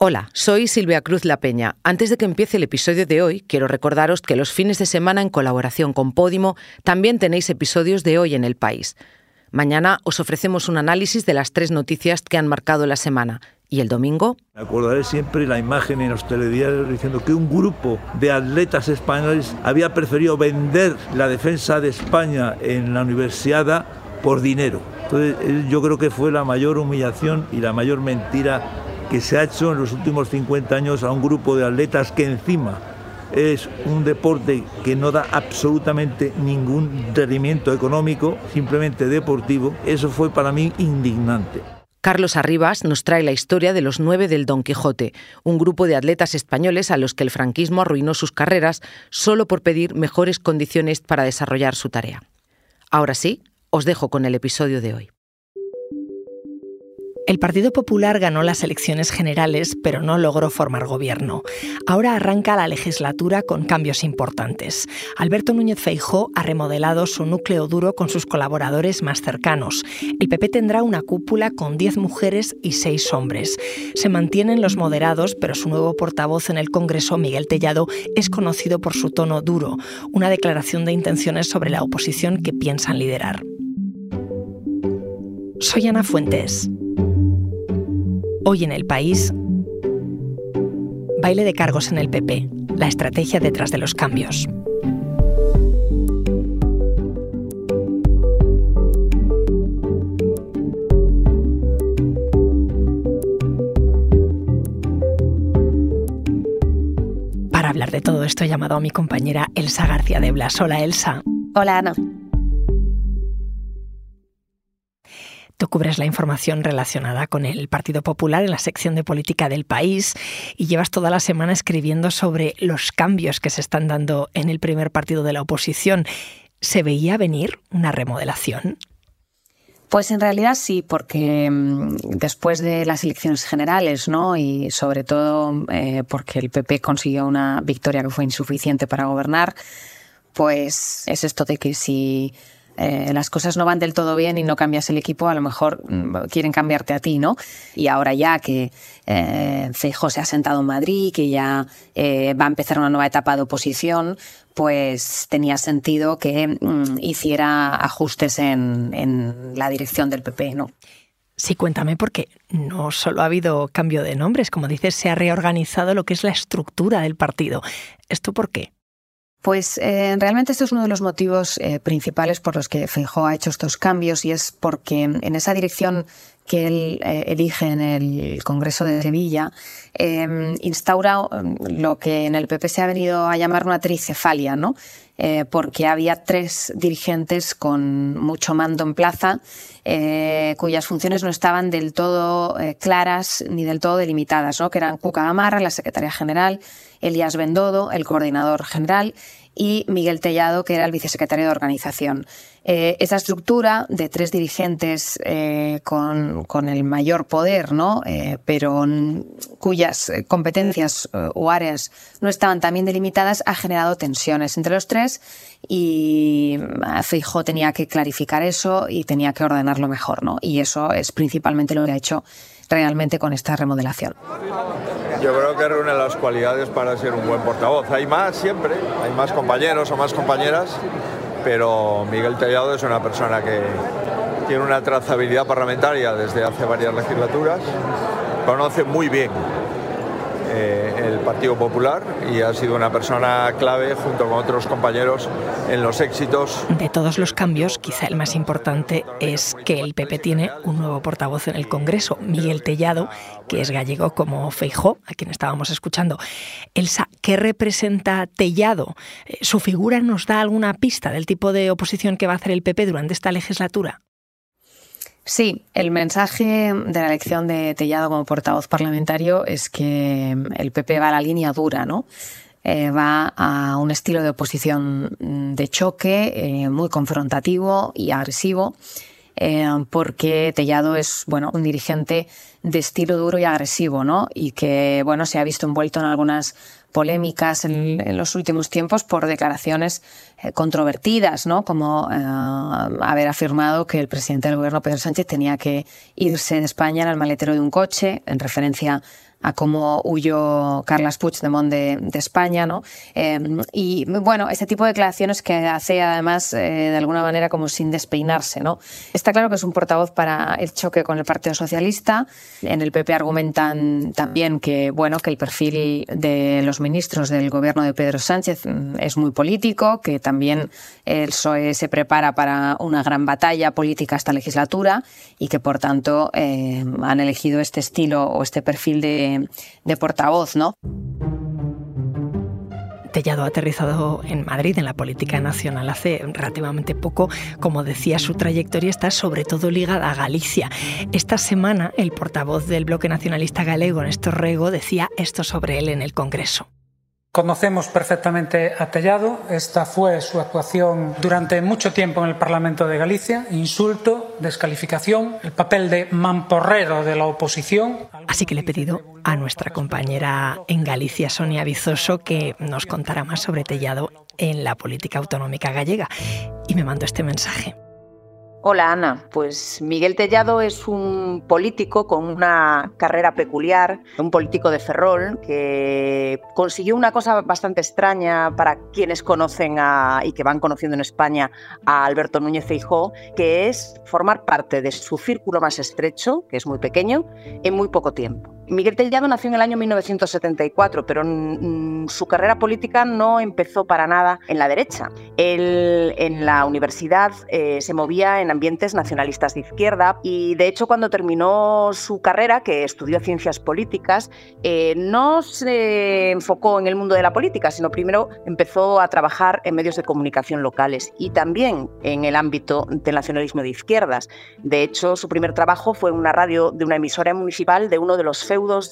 Hola, soy Silvia Cruz La Peña. Antes de que empiece el episodio de hoy, quiero recordaros que los fines de semana en colaboración con Podimo también tenéis episodios de hoy en el país. Mañana os ofrecemos un análisis de las tres noticias que han marcado la semana. ¿Y el domingo? Me acordaré siempre la imagen en los telediarios diciendo que un grupo de atletas españoles había preferido vender la defensa de España en la universidad por dinero. Entonces yo creo que fue la mayor humillación y la mayor mentira que se ha hecho en los últimos 50 años a un grupo de atletas que encima es un deporte que no da absolutamente ningún rendimiento económico, simplemente deportivo, eso fue para mí indignante. Carlos Arribas nos trae la historia de los nueve del Don Quijote, un grupo de atletas españoles a los que el franquismo arruinó sus carreras solo por pedir mejores condiciones para desarrollar su tarea. Ahora sí, os dejo con el episodio de hoy. El Partido Popular ganó las elecciones generales, pero no logró formar gobierno. Ahora arranca la legislatura con cambios importantes. Alberto Núñez Feijó ha remodelado su núcleo duro con sus colaboradores más cercanos. El PP tendrá una cúpula con 10 mujeres y 6 hombres. Se mantienen los moderados, pero su nuevo portavoz en el Congreso, Miguel Tellado, es conocido por su tono duro, una declaración de intenciones sobre la oposición que piensan liderar. Soy Ana Fuentes. Hoy en el país, baile de cargos en el PP, la estrategia detrás de los cambios. Para hablar de todo esto he llamado a mi compañera Elsa García de Blas. Hola Elsa. Hola Ana. Tú cubres la información relacionada con el Partido Popular en la sección de política del país y llevas toda la semana escribiendo sobre los cambios que se están dando en el primer partido de la oposición. ¿Se veía venir una remodelación? Pues en realidad sí, porque mm, después de las elecciones generales, ¿no? Y sobre todo eh, porque el PP consiguió una victoria que fue insuficiente para gobernar, pues es esto de que si eh, las cosas no van del todo bien y no cambias el equipo, a lo mejor mm, quieren cambiarte a ti, ¿no? Y ahora ya que eh, se ha sentado en Madrid, que ya eh, va a empezar una nueva etapa de oposición, pues tenía sentido que mm, hiciera ajustes en, en la dirección del PP, ¿no? Sí, cuéntame, porque no solo ha habido cambio de nombres, como dices, se ha reorganizado lo que es la estructura del partido. ¿Esto por qué? Pues eh, realmente este es uno de los motivos eh, principales por los que Feijóo ha hecho estos cambios y es porque en esa dirección que él eh, elige en el Congreso de Sevilla em, instaura em, lo que en el PP se ha venido a llamar una tricefalia, ¿no? Porque había tres dirigentes con mucho mando en plaza cuyas funciones no estaban del todo claras ni del todo delimitadas, ¿no? que eran Cuca Gamarra, la secretaria general, Elías Bendodo, el coordinador general, y Miguel Tellado, que era el vicesecretario de organización. Eh, esa estructura de tres dirigentes eh, con, el mayor poder, ¿no? Eh, pero cuyas competencias o áreas no estaban tan bien delimitadas, ha generado tensiones entre los tres y Feijóo tenía que clarificar eso y tenía que ordenarlo mejor. ¿no? Y eso es principalmente lo que ha hecho realmente con esta remodelación. Yo creo que reúne las cualidades para ser un buen portavoz. Hay más siempre, hay más compañeros o más compañeras, pero Miguel Tellado es una persona que tiene una trazabilidad parlamentaria desde hace varias legislaturas, conoce muy bien eh, el Partido Popular y ha sido una persona clave junto con otros compañeros en los éxitos. De todos los cambios, quizá el más importante es que el PP tiene un nuevo portavoz en el Congreso, Miguel Tellado, que es gallego como Feijó, a quien estábamos escuchando. Elsa, ¿qué representa Tellado? Eh, ¿Su figura nos da alguna pista del tipo de oposición que va a hacer el PP durante esta legislatura? Sí, el mensaje de la elección de Tellado como portavoz parlamentario es que el PP va a la línea dura, ¿no? Eh, va a un estilo de oposición de choque eh, muy confrontativo y agresivo, eh, porque Tellado es bueno un dirigente de estilo duro y agresivo, ¿no? Y que bueno se ha visto envuelto en algunas polémicas en, los últimos tiempos por declaraciones eh, controvertidas, ¿no? como eh, haber afirmado que el presidente del gobierno, Pedro Sánchez, tenía que irse de España en el maletero de un coche, en referencia a cómo huyó Carles Puigdemont de, de España, ¿no? Em, y bueno, este tipo de declaraciones que hace además eh, de alguna manera como sin despeinarse, ¿no? Está claro que es un portavoz para el choque con el Partido Socialista. En el PP argumentan también que bueno que el perfil de los ministros del gobierno de Pedro Sánchez mm, es muy político, que también el PSOE se prepara para una gran batalla política esta legislatura y que por tanto eh, han elegido este estilo o este perfil de, de portavoz, ¿no? Tellado ha aterrizado en Madrid, en la política nacional, hace relativamente poco. Como decía, su trayectoria está sobre todo ligada a Galicia. Esta semana, el portavoz del bloque nacionalista galego, Néstor Rego, decía esto sobre él en el Congreso. Conocemos perfectamente a Tellado. Esta fue su actuación durante mucho tiempo en el Parlamento de Galicia. Insulto, descalificación, el papel de mamporrero de la oposición. Así que le he pedido a nuestra compañera en Galicia, Sonia Vizoso, que nos contara más sobre Tellado en la política autonómica gallega. Y me mandó este mensaje. Hola Ana, pues Miguel Tellado es un político con una carrera peculiar, un político de Ferrol que consiguió una cosa bastante extraña para quienes conocen y que van conociendo en España a Alberto Núñez Feijóo, que es formar parte de su círculo más estrecho, que es muy pequeño, en muy poco tiempo. Miguel Tellado nació en el año 1974, pero su carrera política no empezó para nada en la derecha. Él en la universidad eh, se movía en ambientes nacionalistas de izquierda y de hecho cuando terminó su carrera, que estudió ciencias políticas, eh, no se enfocó en el mundo de la política, sino primero empezó a trabajar en medios de comunicación locales y también en el ámbito del nacionalismo de izquierdas. De hecho, su primer trabajo fue en una radio de una emisora municipal de uno de los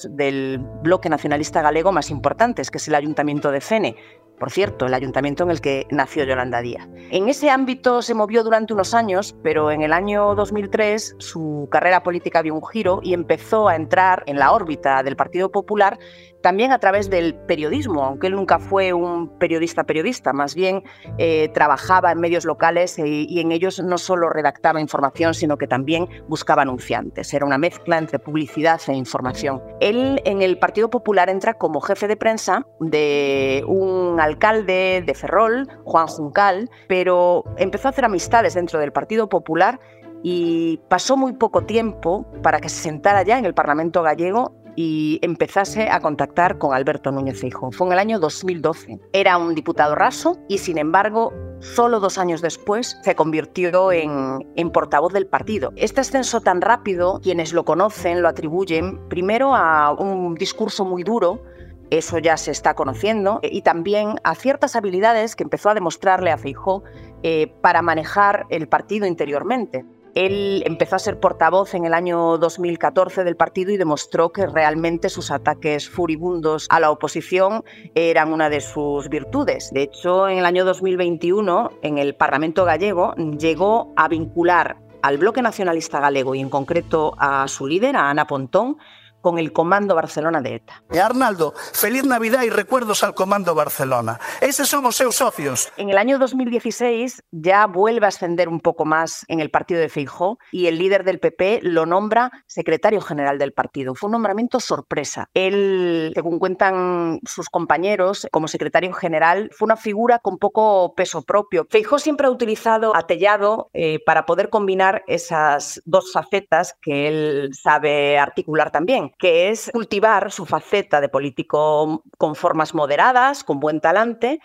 del bloque nacionalista galego más importantes, que es el Ayuntamiento de Fene, por cierto, el ayuntamiento en el que nació Yolanda Díaz. En ese ámbito se movió durante unos años, pero en el año 2003 su carrera política dio un giro y empezó a entrar en la órbita del Partido Popular también a través del periodismo, aunque él nunca fue un periodista periodista, más bien eh, trabajaba en medios locales y, en ellos no solo redactaba información, sino que también buscaba anunciantes. Era una mezcla entre publicidad e información. Él en el Partido Popular entra como jefe de prensa de un alcalde de Ferrol, Juan Juncal, pero empezó a hacer amistades dentro del Partido Popular y pasó muy poco tiempo para que se sentara ya en el Parlamento gallego y empezase a contactar con Alberto Núñez Feijóo. Fue en el año 2012. Era un diputado raso y, sin embargo, solo dos años después se convirtió en, en, portavoz del partido. Este ascenso tan rápido, quienes lo conocen lo atribuyen primero a un discurso muy duro, eso ya se está conociendo, y también a ciertas habilidades que empezó a demostrarle a Feijó eh, para manejar el partido interiormente. Él empezó a ser portavoz en el año 2014 del partido y demostró que realmente sus ataques furibundos a la oposición eran una de sus virtudes. De hecho, en el año 2021, en el Parlamento gallego, llegó a vincular al bloque nacionalista galego y en concreto a su líder, Ana Pontón, con el Comando Barcelona de ETA. E Arnaldo, feliz Navidad y recuerdos al Comando Barcelona. Eses son os seus socios. En el año 2016 ya vuelve a ascender un poco más en el partido de Feijó y el líder del PP lo nombra secretario general del partido. Fue un nombramiento sorpresa. Él, según cuentan sus compañeros, como secretario general, fue una figura con poco peso propio. Feijó siempre ha utilizado a Tellado eh, para poder combinar esas dos facetas que él sabe articular también que es cultivar su faceta de político con formas moderadas, con buen talante,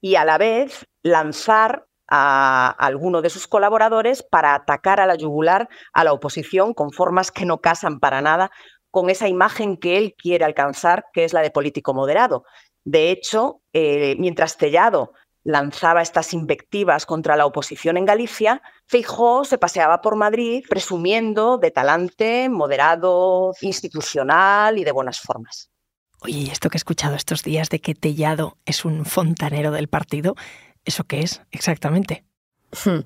y a la vez lanzar a alguno de sus colaboradores para atacar a la yugular a la oposición con formas que no casan para nada con esa imagen que él quiere alcanzar, que es la de político moderado. De hecho, eh, mientras Tellado lanzaba estas invectivas contra la oposición en Galicia, Feijó se paseaba por Madrid presumiendo de talante moderado, institucional y de buenas formas. Oye, esto que he escuchado estos días de que Tellado es un fontanero del partido, ¿eso qué es exactamente? Hmm.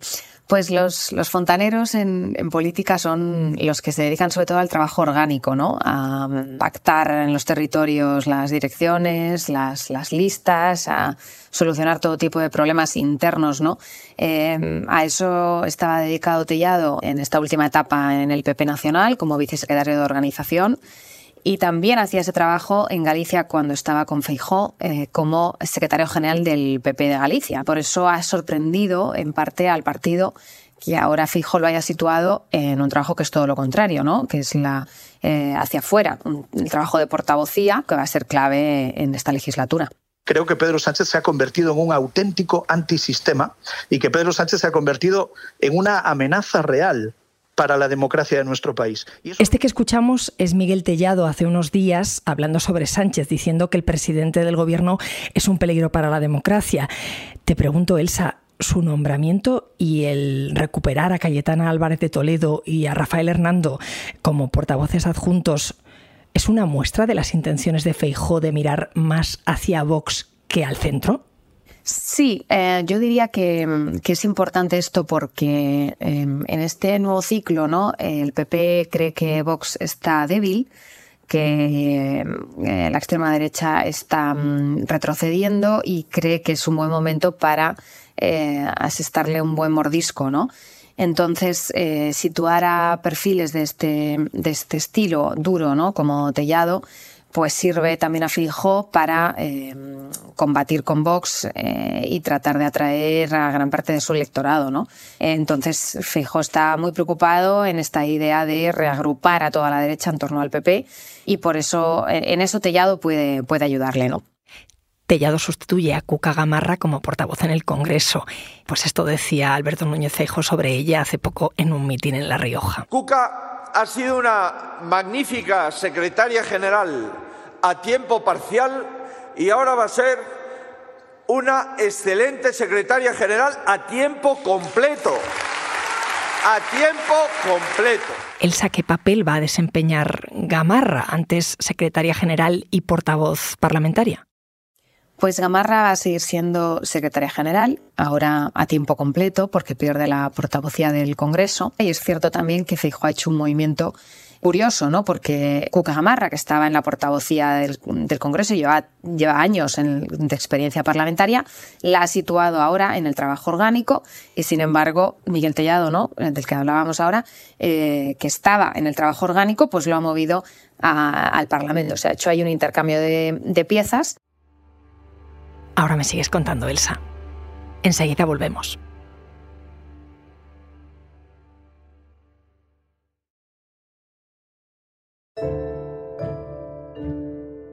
Pues los, los fontaneros en, política son los que se dedican sobre todo al trabajo orgánico, ¿no? A pactar en los territorios las direcciones, las, las listas, a solucionar todo tipo de problemas internos, ¿no? Eh, a eso estaba dedicado Tellado en esta última etapa en el PP Nacional como vicesecretario de organización y también hacía ese trabajo en Galicia cuando estaba con Feijó eh, como secretario general del PP de Galicia. Por eso ha sorprendido en parte al partido que ahora Feijó lo haya situado en un trabajo que es todo lo contrario, ¿no? que es la eh, hacia afuera, el trabajo de portavocía que va a ser clave en esta legislatura creo que Pedro Sánchez se ha convertido en un auténtico antisistema y que Pedro Sánchez se ha convertido en una amenaza real para la democracia de nuestro país. Este que escuchamos es Miguel Tellado hace unos días hablando sobre Sánchez, diciendo que el presidente del gobierno es un peligro para la democracia. Te pregunto, Elsa, su nombramiento y el recuperar a Cayetana Álvarez de Toledo y a Rafael Hernando como portavoces adjuntos es una muestra de las intenciones de Feijó de mirar más hacia Vox que al centro? Sí, eh, yo diría que, es importante esto porque em, en este nuevo ciclo, ¿no? El PP cree que Vox está débil, que eh, la extrema derecha está mm, retrocediendo y cree que es un buen momento para eh, asestarle un buen mordisco, ¿no? Entonces, situar a perfiles de este, de este estilo duro, ¿no? como Tellado, pues sirve también a Fijo para eh, combatir con Vox eh, y tratar de atraer a gran parte de su electorado. ¿no? Entonces, Fijo está muy preocupado en esta idea de reagrupar a toda la derecha en torno al PP y por eso en eso Tellado puede, puede ayudarle. ¿no? Tellado sustituye a Cuca Gamarra como portavoz en el Congreso. Pues esto decía Alberto Núñez Feijóo sobre ella hace poco en un mitin en La Rioja. Cuca ha sido una magnífica secretaria general a tiempo parcial y ahora va a ser una excelente secretaria general a tiempo completo. A tiempo completo. Elsa, ¿qué papel va a desempeñar Gamarra, antes secretaria general y portavoz parlamentaria? Pues Gamarra va a seguir siendo secretaria general, ahora a tiempo completo, porque pierde la portavocía del Congreso. Y es cierto también que Feijóo ha hecho un movimiento curioso, ¿no? Porque Cuca Gamarra, que estaba en la portavocía del, Congreso y lleva, lleva años de experiencia parlamentaria, la ha situado ahora en el trabajo orgánico y, sin embargo, Miguel Tellado, ¿no? Del que hablábamos ahora, eh, que estaba en el trabajo orgánico, pues lo ha movido al Parlamento. O sea, ha hecho ahí un intercambio de, de piezas Ahora me sigues contando, Elsa. Enseguida volvemos.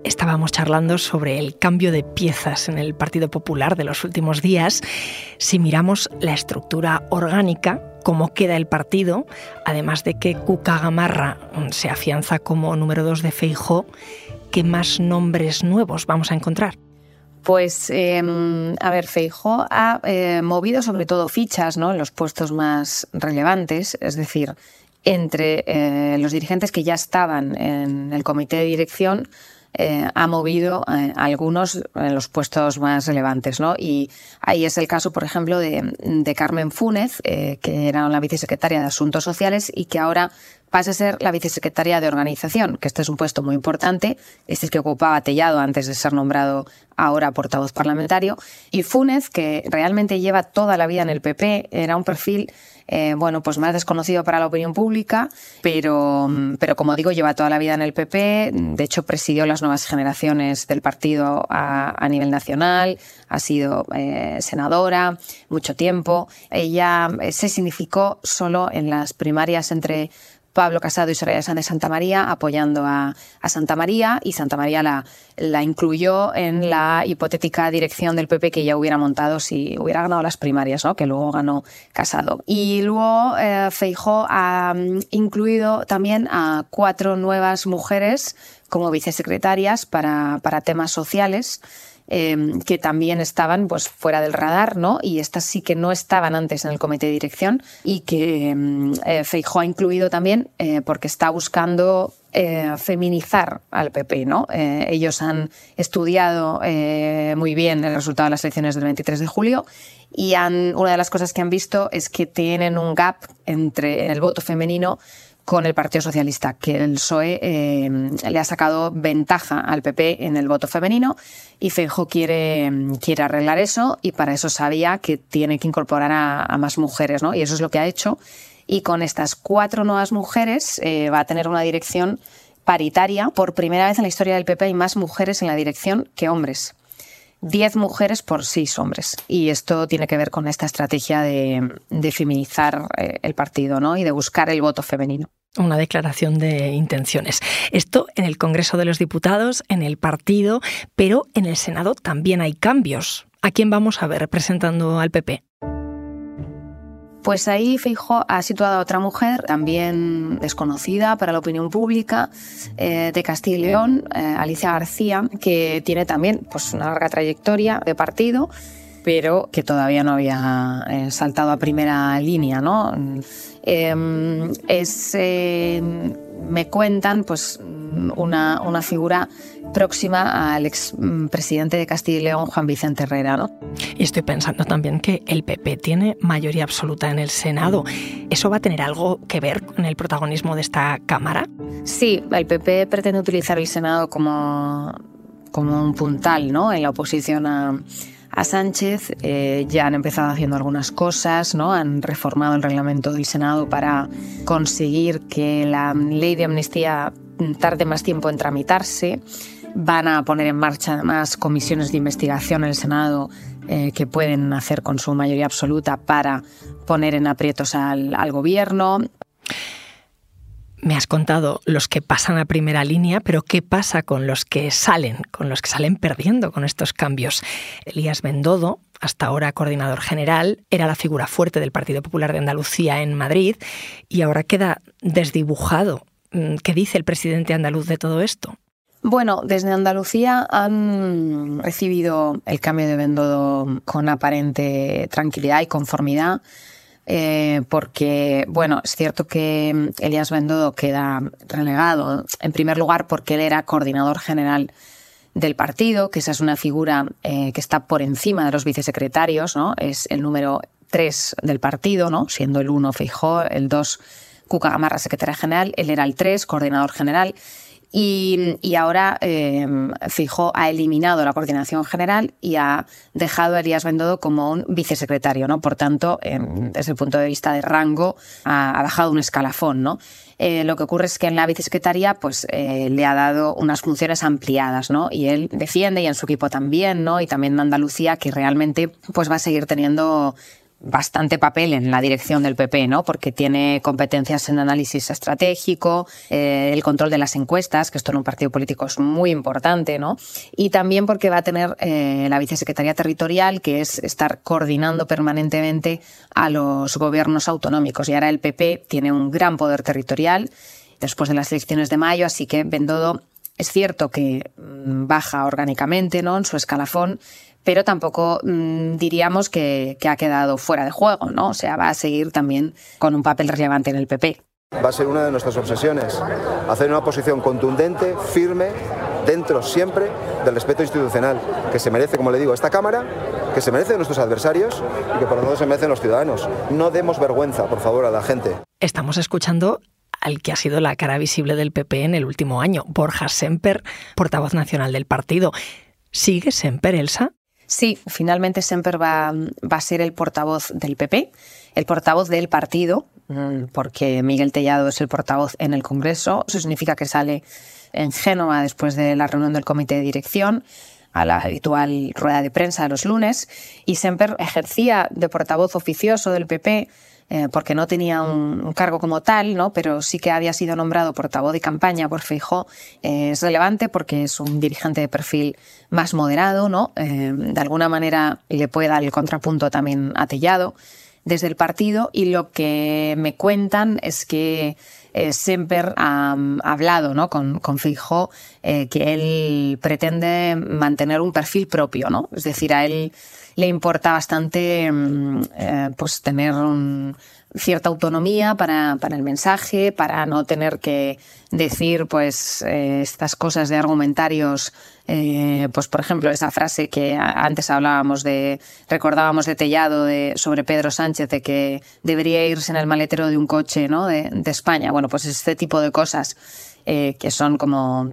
Estábamos charlando sobre el cambio de piezas en el Partido Popular de los últimos días. Si miramos la estructura orgánica, cómo queda el partido, además de que Cuca Gamarra se afianza como número dos de Feijo, ¿qué más nombres nuevos vamos a encontrar? Pues, em, a ver, Feijo ha eh, movido sobre todo fichas ¿no? en los puestos más relevantes, es decir, entre eh, los dirigentes que ya estaban en el comité de dirección, eh, ha movido algunos en los puestos más relevantes. ¿no? Y ahí es el caso, por ejemplo, de, Carmen Fúnez, que era la vicesecretaria de Asuntos Sociales y que ahora pasa a ser la vicesecretaria de organización, que este es un puesto muy importante, este es que ocupaba Tellado antes de ser nombrado ahora portavoz parlamentario, y Funes, que realmente lleva toda la vida en el PP, era un perfil eh, bueno, pues más desconocido para la opinión pública, pero, pero como digo, lleva toda la vida en el PP, de hecho presidió las nuevas generaciones del partido a, nivel nacional, ha sido eh, senadora mucho tiempo. Ella eh, se significó solo en las primarias entre Pablo Casado y Soraya Sánchez de Santa María apoyando a, Santa María y Santa María la, la, incluyó en la hipotética dirección del PP que ya hubiera montado si hubiera ganado las primarias, ¿no? que luego ganó Casado. Y luego eh, Feijó ha mm, incluido también a cuatro nuevas mujeres como vicesecretarias para, para temas sociales. Em, que también estaban pues, fuera del radar, ¿no? Y estas sí que no estaban antes en el comité de dirección y que eh, ha incluido también eh, porque está buscando eh, feminizar al PP. ¿no? Eh, ellos han estudiado muy bien el resultado de las elecciones del 23 de julio y han, una de las cosas que han visto es que tienen un gap entre el voto femenino con el Partido Socialista, que el PSOE eh, le ha sacado ventaja al PP en el voto femenino y Feijo quiere, quiere arreglar eso y para eso sabía que tiene que incorporar a, más mujeres, ¿no? Y eso es lo que ha hecho. Y con estas cuatro nuevas mujeres eh, va a tener una dirección paritaria. Por primera vez en la historia del PP hay más mujeres en la dirección que hombres. 10 mujeres por 6 hombres. Y esto tiene que ver con esta estrategia de, feminizar eh, el partido ¿no? y de buscar el voto femenino. Una declaración de intenciones. Esto en el Congreso de los Diputados, en el partido, pero en el Senado también hay cambios. ¿A quién vamos a ver representando al PP? Pues ahí Feijo ha situado a otra mujer, también desconocida para la opinión pública, eh, de Castilla y León, eh, Alicia García, que tiene también pues, una larga trayectoria de partido, pero que todavía no había eh, saltado a primera línea. ¿no? Em, es, me cuentan, pues una, una figura próxima al expresidente de Castilla y León, Juan Vicente Herrera. ¿no? Y estoy pensando también que el PP tiene mayoría absoluta en el Senado. ¿Eso va a tener algo que ver con el protagonismo de esta Cámara? Sí, el PP pretende utilizar el Senado como, como un puntal ¿no? en la oposición a, a Sánchez. Eh, ya han empezado haciendo algunas cosas, ¿no? han reformado el reglamento del Senado para conseguir que la ley de amnistía tarde más tiempo en tramitarse. Van a poner en marcha además comisiones de investigación en el Senado eh, que pueden hacer con su mayoría absoluta para poner en aprietos al, al gobierno. Me has contado los que pasan a primera línea, pero ¿qué pasa con los que salen, con los que salen perdiendo con estos cambios? Elías Bendodo, hasta ahora coordinador general, era la figura fuerte del Partido Popular de Andalucía en Madrid y ahora queda desdibujado. Mm, ¿Qué dice el presidente andaluz de todo esto? Bueno, desde Andalucía han recibido el cambio de Bendodo con aparente tranquilidad y conformidad. Eh, porque, bueno, es cierto que Elías Bendodo queda relegado, en primer lugar porque él era coordinador general del partido, que esa es una figura eh, que está por encima de los vicesecretarios, ¿no? Es el número tres del partido, ¿no? Siendo el uno Feijó, el dos Cuca Gamarra, secretaria general, él era el tres, coordinador general. Y, ahora eh, Fijo ha eliminado la coordinación general y ha dejado a Elías Bendodo como un vicesecretario, ¿no? Por tanto, desde el punto de vista de rango, ha, bajado un escalafón, ¿no? Eh, lo que ocurre es que en la vicesecretaría pues, eh, le ha dado unas funciones ampliadas, ¿no? Y él defiende, y en su equipo también, ¿no? Y también en Andalucía, que realmente pues, va a seguir teniendo bastante papel en la dirección del PP, ¿no? Porque tiene competencias en análisis estratégico, eh, el control de las encuestas, que esto en un partido político es muy importante, ¿no? Y también porque va a tener eh, la vicesecretaría territorial, que es estar coordinando permanentemente a los gobiernos autonómicos. Y ahora el PP tiene un gran poder territorial después de las elecciones de mayo, así que Bendodo es cierto que mm, baja orgánicamente, ¿no? En su escalafón pero tampoco mm, diríamos que, ha quedado fuera de juego, ¿no? O sea, va a seguir también con un papel relevante en el PP. Va a ser una de nuestras obsesiones, hacer una posición contundente, firme, dentro siempre del respeto institucional que se merece, como le digo, esta Cámara, que se merece nuestros adversarios y que por lo tanto se merecen los ciudadanos. No demos vergüenza, por favor, a la gente. Estamos escuchando al que ha sido la cara visible del PP en el último año, Borja Semper, portavoz nacional del partido. ¿Sigue Semper, Elsa? Sí, finalmente Semper va, a ser el portavoz del PP, el portavoz del partido, mm, porque Miguel Tellado es el portavoz en el Congreso. Eso significa que sale en Génova después de la reunión del comité de dirección a la habitual rueda de prensa de los lunes y Semper ejercía de portavoz oficioso del PP eh, porque no tenía un, cargo como tal, ¿no? pero sí que había sido nombrado portavoz de campaña por Feijó. Eh, es relevante porque es un dirigente de perfil más moderado, ¿no? Eh, de alguna manera le puede dar el contrapunto también atellado desde el partido y lo que me cuentan es que Semper ha, hablado ¿no? con, con Feijó que él pretende mantener un perfil propio, ¿no? es decir, a él le importa bastante mm, eh, pues tener cierta autonomía para, el mensaje, para no tener que decir pues eh, estas cosas de argumentarios, eh, pues por ejemplo esa frase que antes hablábamos de, recordábamos de Tellado de, sobre Pedro Sánchez de que debería irse en el maletero de un coche ¿no? de España. Bueno, pues este tipo de cosas eh, que son como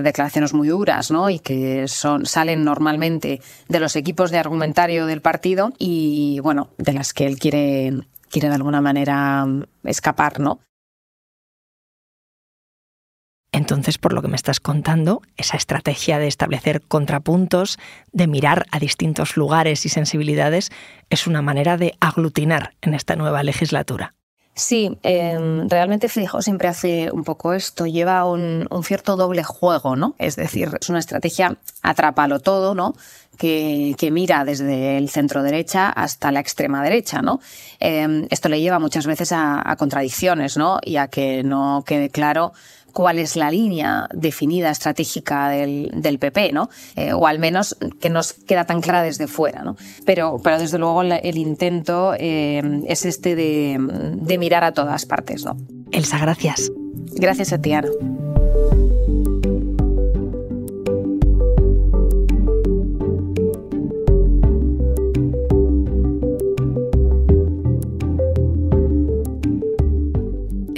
declaraciones muy duras, ¿no? Y que son, salen normalmente de los equipos de argumentario del partido y, bueno, de las que él quiere, quiere de alguna manera escapar, ¿no? Entonces, por lo que me estás contando, esa estrategia de establecer contrapuntos, de mirar a distintos lugares y sensibilidades, es una manera de aglutinar en esta nueva legislatura. Sí, em, realmente Fijo siempre hace un poco esto, lleva un, cierto doble juego, ¿no? Es decir, es una estrategia atrápalo todo, ¿no? Que, mira desde el centro derecha hasta la extrema derecha, ¿no? Em, esto le lleva muchas veces a, a contradicciones, ¿no? Y a que no quede claro cuál es la línea definida estratégica del, PP, ¿no? Eh, o al menos que nos queda tan clara desde fuera, ¿no? Pero, pero desde luego el intento eh, es este de, mirar a todas partes, ¿no? Elsa, gracias. Gracias a ti, Ana.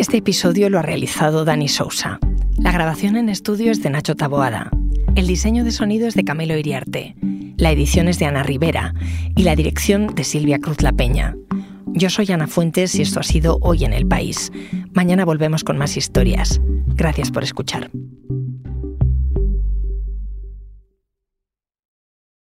Este episodio lo ha realizado Dani Sousa. La grabación en estudio es de Nacho Taboada. El diseño de sonido es de Camilo Iriarte. La edición es de Ana Rivera y la dirección de Silvia Cruz La Peña. Yo soy Ana Fuentes y esto ha sido Hoy en el País. Mañana volvemos con más historias. Gracias por escuchar.